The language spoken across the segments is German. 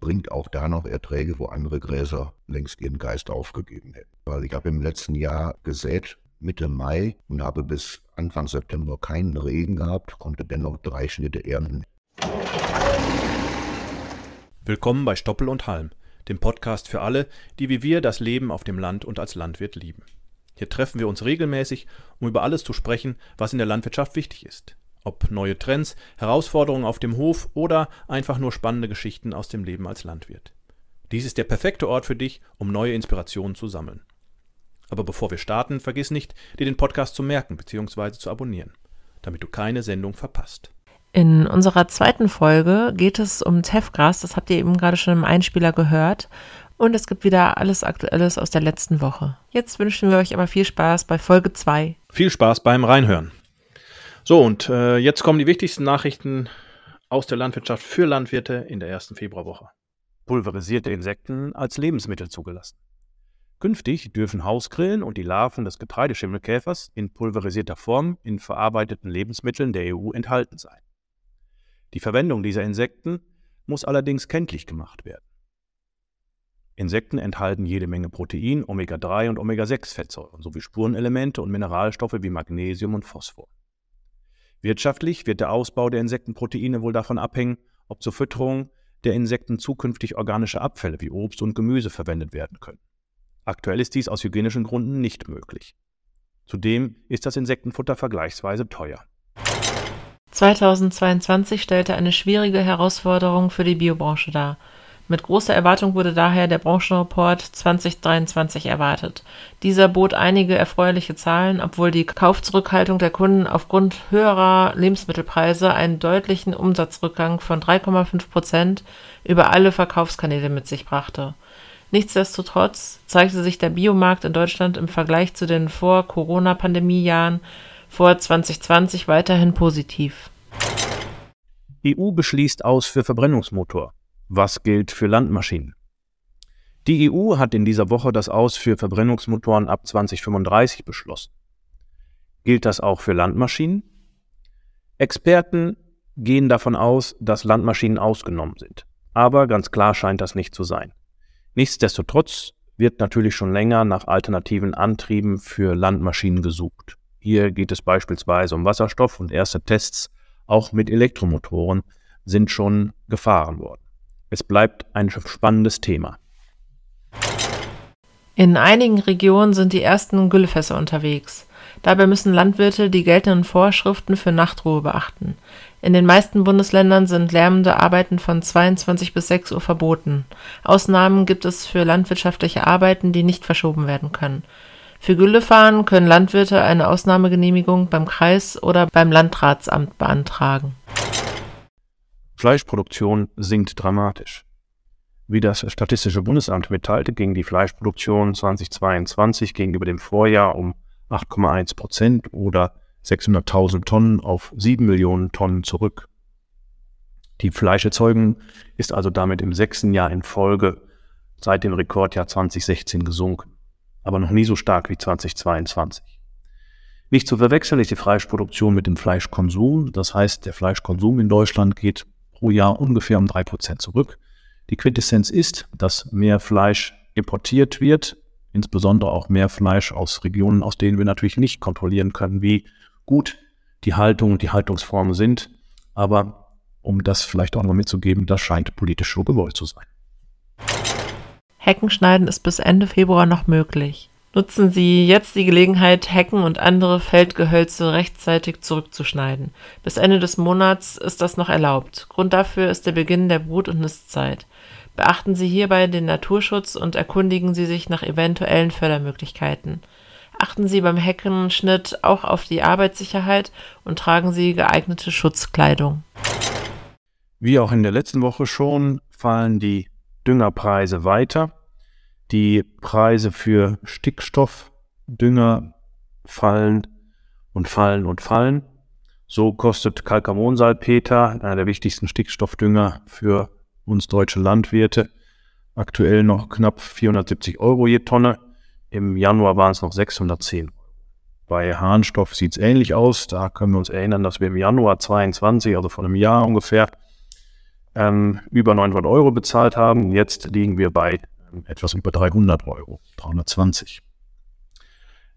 bringt auch da noch Erträge, wo andere Gräser längst ihren Geist aufgegeben hätten. Weil ich habe im letzten Jahr gesät, Mitte Mai, und habe bis Anfang September keinen Regen gehabt, konnte dennoch drei Schnitte ernten. Willkommen bei Stoppel und Halm, dem Podcast für alle, die wie wir das Leben auf dem Land und als Landwirt lieben. Hier treffen wir uns regelmäßig, um über alles zu sprechen, was in der Landwirtschaft wichtig ist. Ob neue Trends, Herausforderungen auf dem Hof oder einfach nur spannende Geschichten aus dem Leben als Landwirt. Dies ist der perfekte Ort für dich, um neue Inspirationen zu sammeln. Aber bevor wir starten, vergiss nicht, dir den Podcast zu merken bzw. zu abonnieren, damit du keine Sendung verpasst. In unserer zweiten Folge geht es um Tefgras, das habt ihr eben gerade schon im Einspieler gehört. Und es gibt wieder alles Aktuelles aus der letzten Woche. Jetzt wünschen wir euch aber viel Spaß bei Folge 2. Viel Spaß beim Reinhören. So, und äh, jetzt kommen die wichtigsten Nachrichten aus der Landwirtschaft für Landwirte in der ersten Februarwoche. Pulverisierte Insekten als Lebensmittel zugelassen. Künftig dürfen Hausgrillen und die Larven des Getreideschimmelkäfers in pulverisierter Form in verarbeiteten Lebensmitteln der EU enthalten sein. Die Verwendung dieser Insekten muss allerdings kenntlich gemacht werden. Insekten enthalten jede Menge Protein, Omega-3 und Omega-6-Fettsäuren sowie Spurenelemente und Mineralstoffe wie Magnesium und Phosphor. Wirtschaftlich wird der Ausbau der Insektenproteine wohl davon abhängen, ob zur Fütterung der Insekten zukünftig organische Abfälle wie Obst und Gemüse verwendet werden können. Aktuell ist dies aus hygienischen Gründen nicht möglich. Zudem ist das Insektenfutter vergleichsweise teuer. 2022 stellte eine schwierige Herausforderung für die Biobranche dar. Mit großer Erwartung wurde daher der Branchenreport 2023 erwartet. Dieser bot einige erfreuliche Zahlen, obwohl die Kaufzurückhaltung der Kunden aufgrund höherer Lebensmittelpreise einen deutlichen Umsatzrückgang von 3,5 Prozent über alle Verkaufskanäle mit sich brachte. Nichtsdestotrotz zeigte sich der Biomarkt in Deutschland im Vergleich zu den Vor-Corona-Pandemie-Jahren vor 2020 weiterhin positiv. EU beschließt aus für Verbrennungsmotor. Was gilt für Landmaschinen? Die EU hat in dieser Woche das Aus für Verbrennungsmotoren ab 2035 beschlossen. Gilt das auch für Landmaschinen? Experten gehen davon aus, dass Landmaschinen ausgenommen sind. Aber ganz klar scheint das nicht zu sein. Nichtsdestotrotz wird natürlich schon länger nach alternativen Antrieben für Landmaschinen gesucht. Hier geht es beispielsweise um Wasserstoff und erste Tests auch mit Elektromotoren sind schon gefahren worden. Es bleibt ein spannendes Thema. In einigen Regionen sind die ersten Güllefässer unterwegs. Dabei müssen Landwirte die geltenden Vorschriften für Nachtruhe beachten. In den meisten Bundesländern sind lärmende Arbeiten von 22 bis 6 Uhr verboten. Ausnahmen gibt es für landwirtschaftliche Arbeiten, die nicht verschoben werden können. Für Güllefahren können Landwirte eine Ausnahmegenehmigung beim Kreis oder beim Landratsamt beantragen. Fleischproduktion sinkt dramatisch. Wie das Statistische Bundesamt mitteilte, ging die Fleischproduktion 2022 gegenüber dem Vorjahr um 8,1 Prozent oder 600.000 Tonnen auf 7 Millionen Tonnen zurück. Die Fleischerzeugung ist also damit im sechsten Jahr in Folge seit dem Rekordjahr 2016 gesunken, aber noch nie so stark wie 2022. Nicht zu verwechseln ist die Fleischproduktion mit dem Fleischkonsum. Das heißt, der Fleischkonsum in Deutschland geht pro Jahr ungefähr um drei Prozent zurück. Die Quintessenz ist, dass mehr Fleisch importiert wird, insbesondere auch mehr Fleisch aus Regionen, aus denen wir natürlich nicht kontrollieren können, wie gut die Haltung und die Haltungsformen sind. Aber um das vielleicht auch noch mitzugeben, das scheint politisch so gewollt zu sein. Heckenschneiden ist bis Ende Februar noch möglich. Nutzen Sie jetzt die Gelegenheit, Hecken und andere Feldgehölze rechtzeitig zurückzuschneiden. Bis Ende des Monats ist das noch erlaubt. Grund dafür ist der Beginn der Brut- und Nistzeit. Beachten Sie hierbei den Naturschutz und erkundigen Sie sich nach eventuellen Fördermöglichkeiten. Achten Sie beim Heckenschnitt auch auf die Arbeitssicherheit und tragen Sie geeignete Schutzkleidung. Wie auch in der letzten Woche schon fallen die Düngerpreise weiter. Die Preise für Stickstoffdünger fallen und fallen und fallen. So kostet Calcamonsalpeter, einer der wichtigsten Stickstoffdünger für uns deutsche Landwirte, aktuell noch knapp 470 Euro je Tonne. Im Januar waren es noch 610 Euro. Bei Harnstoff sieht es ähnlich aus. Da können wir uns erinnern, dass wir im Januar 22, also vor einem Jahr ungefähr, ähm, über 900 Euro bezahlt haben. Jetzt liegen wir bei etwas über 300 Euro, 320.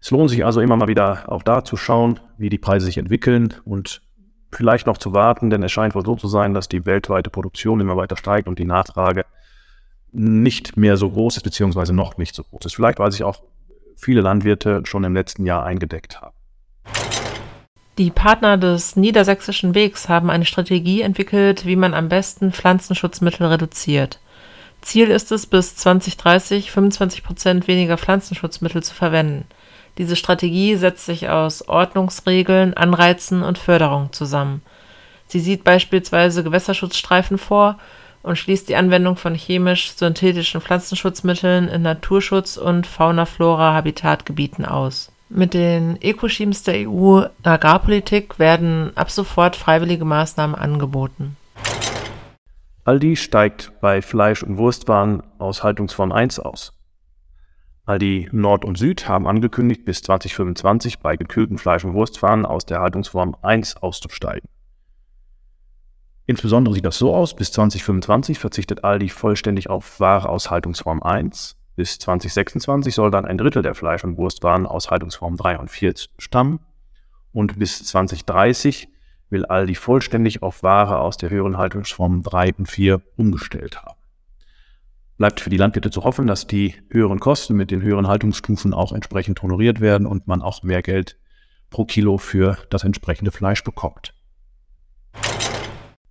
Es lohnt sich also immer mal wieder auch da zu schauen, wie die Preise sich entwickeln und vielleicht noch zu warten, denn es scheint wohl so zu sein, dass die weltweite Produktion immer weiter steigt und die Nachfrage nicht mehr so groß ist, beziehungsweise noch nicht so groß ist. Vielleicht, weil sich auch viele Landwirte schon im letzten Jahr eingedeckt haben. Die Partner des Niedersächsischen Wegs haben eine Strategie entwickelt, wie man am besten Pflanzenschutzmittel reduziert. Ziel ist es, bis 2030 25 Prozent weniger Pflanzenschutzmittel zu verwenden. Diese Strategie setzt sich aus Ordnungsregeln, Anreizen und Förderung zusammen. Sie sieht beispielsweise Gewässerschutzstreifen vor und schließt die Anwendung von chemisch-synthetischen Pflanzenschutzmitteln in Naturschutz- und Fauna-Flora-Habitatgebieten aus. Mit den Eco-Schemes der EU-Agrarpolitik werden ab sofort freiwillige Maßnahmen angeboten. Aldi steigt bei Fleisch- und Wurstwaren aus Haltungsform 1 aus. Aldi Nord und Süd haben angekündigt, bis 2025 bei gekühlten Fleisch- und Wurstwaren aus der Haltungsform 1 auszusteigen. Insbesondere sieht das so aus, bis 2025 verzichtet Aldi vollständig auf Ware aus Haltungsform 1. Bis 2026 soll dann ein Drittel der Fleisch- und Wurstwaren aus Haltungsform 3 und 4 stammen. Und bis 2030 will Aldi vollständig auf Ware aus der höheren Haltungsform 3 und 4 umgestellt haben. Bleibt für die Landwirte zu hoffen, dass die höheren Kosten mit den höheren Haltungsstufen auch entsprechend honoriert werden und man auch mehr Geld pro Kilo für das entsprechende Fleisch bekommt.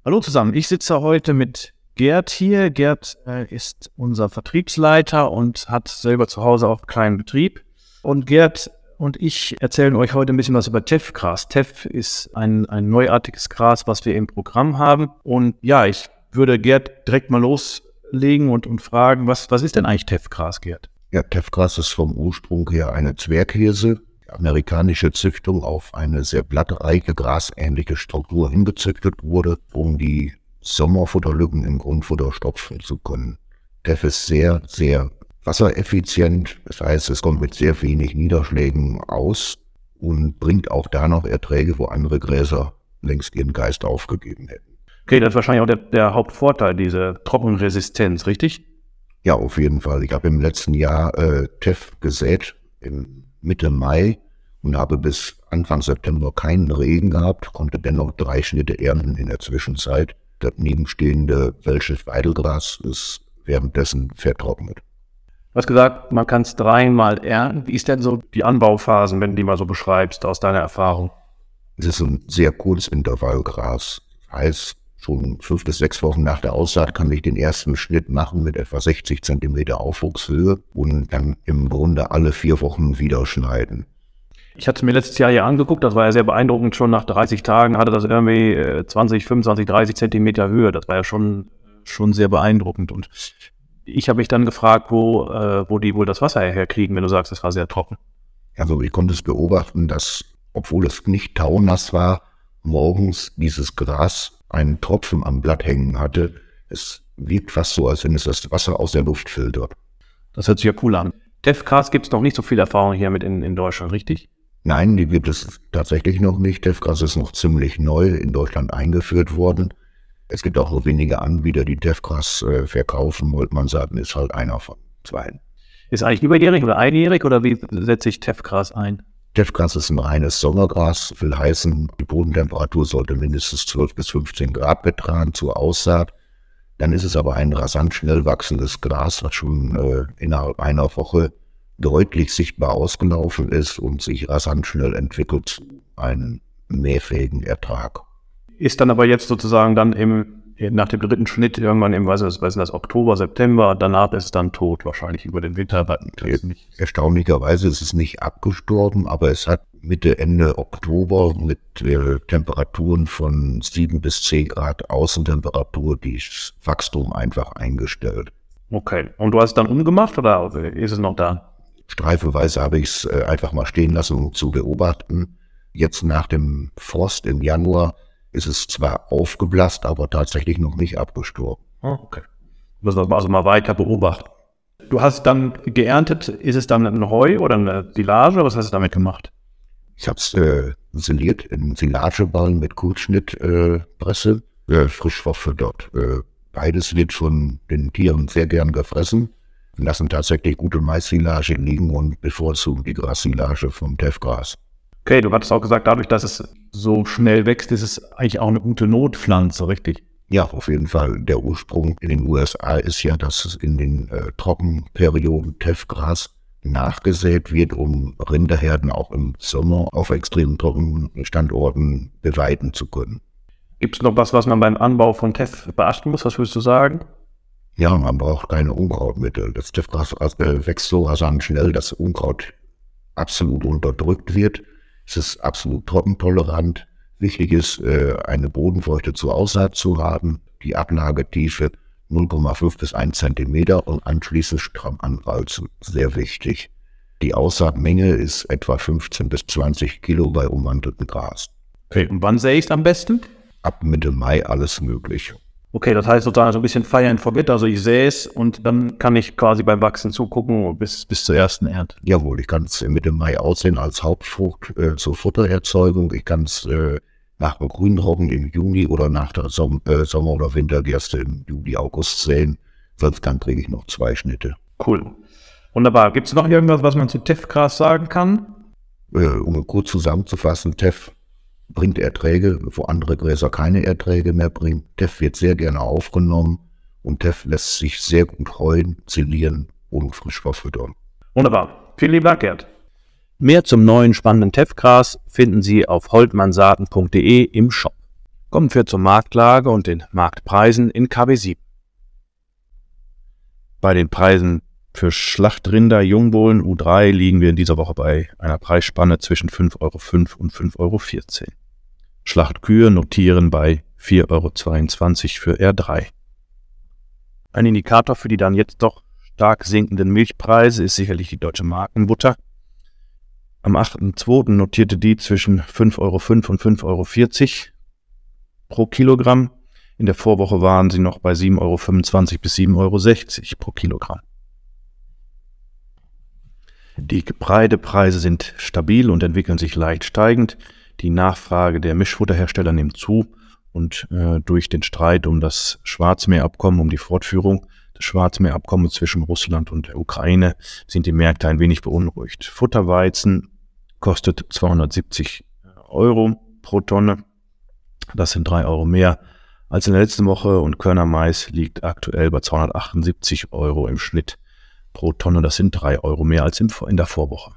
Hallo zusammen, ich sitze heute mit Gerd hier. Gerd äh, ist unser Vertriebsleiter und hat selber zu Hause auch einen kleinen Betrieb. Und Gerd und ich erzählen euch heute ein bisschen was über TEF-Gras. TEF ist ein, ein neuartiges Gras, was wir im Programm haben. Und ja, ich würde Gerd direkt mal los legen und, und fragen, was, was ist denn eigentlich Teffgras, Gerd? Ja, Teffgras ist vom Ursprung her eine Zwerghirse, amerikanische Züchtung auf eine sehr blattreiche, grasähnliche Struktur hingezüchtet wurde, um die Sommerfutterlücken im Grundfutter stopfen zu können. Teff ist sehr, sehr wassereffizient, das heißt, es kommt mit sehr wenig Niederschlägen aus und bringt auch da noch Erträge, wo andere Gräser längst ihren Geist aufgegeben hätten. Okay, das ist wahrscheinlich auch der, der Hauptvorteil, diese Trockenresistenz, richtig? Ja, auf jeden Fall. Ich habe im letzten Jahr äh, Teff gesät, im Mitte Mai, und habe bis Anfang September keinen Regen gehabt, konnte dennoch drei Schnitte ernten in der Zwischenzeit. Das nebenstehende Welsches Weidelgras ist währenddessen vertrocknet. Du hast gesagt, man kann es dreimal ernten. Wie ist denn so die Anbauphasen, wenn du die mal so beschreibst, aus deiner Erfahrung? Es ist ein sehr kurzes Intervallgras. Heißt, Schon fünf bis sechs Wochen nach der Aussaat kann ich den ersten Schnitt machen mit etwa 60 Zentimeter Aufwuchshöhe und dann im Grunde alle vier Wochen wieder schneiden. Ich hatte es mir letztes Jahr hier angeguckt, das war ja sehr beeindruckend. Schon nach 30 Tagen hatte das irgendwie 20, 25, 30 Zentimeter Höhe. Das war ja schon, schon sehr beeindruckend. Und ich habe mich dann gefragt, wo, äh, wo die wohl das Wasser herkriegen, wenn du sagst, es war sehr trocken. Also ich konnte es beobachten, dass, obwohl es nicht taunass war, morgens dieses Gras einen Tropfen am Blatt hängen hatte. Es wirkt fast so, als wenn es das Wasser aus der Luft filtert. Das hört sich ja cool an. Tefgras gibt es noch nicht so viel Erfahrung hier mit in, in Deutschland, richtig? Nein, die gibt es tatsächlich noch nicht. Tefgras ist noch ziemlich neu in Deutschland eingeführt worden. Es gibt auch nur wenige Anbieter, die Tefgras äh, verkaufen, wollte man sagen, ist halt einer von zwei. Ist eigentlich überjährig oder einjährig oder wie setze ich Tefgras ein? Teffgras ist ein reines Sommergras, will heißen, die Bodentemperatur sollte mindestens 12 bis 15 Grad betragen zur Aussaat. Dann ist es aber ein rasant schnell wachsendes Gras, was schon äh, innerhalb einer Woche deutlich sichtbar ausgelaufen ist und sich rasant schnell entwickelt zu einem mehrfähigen Ertrag. Ist dann aber jetzt sozusagen dann im nach dem dritten Schnitt irgendwann im, weiß ich, weiß nicht, das Oktober, September, danach ist es dann tot, wahrscheinlich über den Winter. Erstaunlicherweise ist es nicht abgestorben, aber es hat Mitte, Ende Oktober mit äh, Temperaturen von sieben bis zehn Grad Außentemperatur das Wachstum einfach eingestellt. Okay. Und du hast es dann umgemacht oder ist es noch da? Streifeweise habe ich es äh, einfach mal stehen lassen, um zu beobachten. Jetzt nach dem Frost im Januar ist es zwar aufgeblasst, aber tatsächlich noch nicht abgestorben. Oh, okay. Müssen wir also mal weiter beobachten. Du hast dann geerntet, ist es dann ein Heu oder eine Silage? Was hast du damit gemacht? Ich habe es äh, siliert in Silageballen mit Kurzschnittpresse, äh, äh, frisch verfüttert. Äh, Beides wird von den Tieren sehr gern gefressen, lassen tatsächlich gute Maissilage liegen und bevorzugen die Grassilage vom Teffgras. Okay, du hattest auch gesagt, dadurch, dass es so schnell wächst, ist es eigentlich auch eine gute Notpflanze, richtig? Ja, auf jeden Fall. Der Ursprung in den USA ist ja, dass es in den äh, Trockenperioden Teffgras nachgesät wird, um Rinderherden auch im Sommer auf extrem trockenen Standorten beweiden zu können. Gibt es noch was, was man beim Anbau von Teff beachten muss? Was würdest du sagen? Ja, man braucht keine Unkrautmittel. Das Teffgras äh, wächst so rasant schnell, dass Unkraut absolut unterdrückt wird. Es ist absolut trockentolerant. Wichtig ist, äh, eine Bodenfeuchte zur Aussaat zu haben, die Ablagetiefe 0,5 bis 1 Zentimeter und anschließend stramm anwalzen. Sehr wichtig. Die Aussaatmenge ist etwa 15 bis 20 Kilo bei umwandeltem Gras. Okay, und wann sähe ich es am besten? Ab Mitte Mai alles möglich. Okay, das heißt sozusagen so ein bisschen Fire and Forget, also ich sähe es und dann kann ich quasi beim Wachsen zugucken bis, bis zur ersten Ernte. Jawohl, ich kann es Mitte Mai aussehen als Hauptfrucht äh, zur Futtererzeugung. Ich kann es äh, nach dem Grünroggen im Juni oder nach der Som äh, Sommer- oder Wintergerste im Juli, August säen. Sonst dann kriege ich noch zwei Schnitte. Cool. Wunderbar. Gibt es noch irgendwas, was man zu Teffgras sagen kann? Äh, um kurz zusammenzufassen, Teff bringt Erträge, wo andere Gräser keine Erträge mehr bringen. Teff wird sehr gerne aufgenommen und Teff lässt sich sehr gut heuen, zilieren und frisch verfüttern. Wunderbar. Vielen lieben Dank, Gerd. Mehr zum neuen spannenden Teffgras finden Sie auf holtmannsaaten.de im Shop. Kommen wir zur Marktlage und den Marktpreisen in KW7. Bei den Preisen für Schlachtrinder Jungbohlen U3 liegen wir in dieser Woche bei einer Preisspanne zwischen 5,05 Euro und 5,14 Euro. Schlachtkühe notieren bei 4,22 Euro für R3. Ein Indikator für die dann jetzt doch stark sinkenden Milchpreise ist sicherlich die deutsche Markenbutter. Am 8.2. notierte die zwischen 5,05 Euro und 5,40 Euro pro Kilogramm. In der Vorwoche waren sie noch bei 7,25 Euro bis 7,60 Euro pro Kilogramm. Die Getreidepreise sind stabil und entwickeln sich leicht steigend. Die Nachfrage der Mischfutterhersteller nimmt zu und äh, durch den Streit um das Schwarzmeerabkommen, um die Fortführung des Schwarzmeerabkommens zwischen Russland und der Ukraine sind die Märkte ein wenig beunruhigt. Futterweizen kostet 270 Euro pro Tonne. Das sind drei Euro mehr als in der letzten Woche und Körnermais liegt aktuell bei 278 Euro im Schnitt pro Tonne. Das sind drei Euro mehr als in der Vorwoche.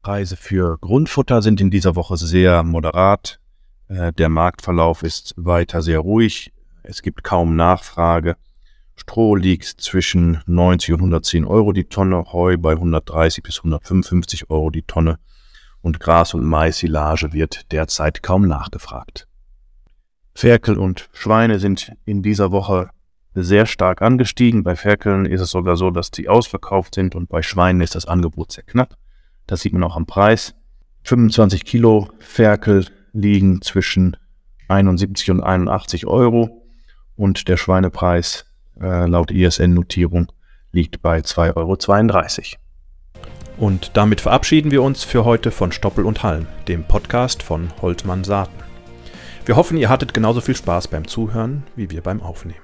Preise für Grundfutter sind in dieser Woche sehr moderat. Äh, der Marktverlauf ist weiter sehr ruhig. Es gibt kaum Nachfrage. Stroh liegt zwischen 90 und 110 Euro die Tonne, Heu bei 130 bis 155 Euro die Tonne und Gras- und Mais-Silage wird derzeit kaum nachgefragt. Ferkel und Schweine sind in dieser Woche sehr stark angestiegen. Bei Ferkeln ist es sogar so, dass die ausverkauft sind und bei Schweinen ist das Angebot sehr knapp. Das sieht man auch am Preis. 25 Kilo Ferkel liegen zwischen 71 und 81 Euro und der Schweinepreis äh, laut ISN-Notierung liegt bei 2,32 Euro. Und damit verabschieden wir uns für heute von Stoppel und Halm, dem Podcast von Holtmann Saaten. Wir hoffen, ihr hattet genauso viel Spaß beim Zuhören wie wir beim Aufnehmen.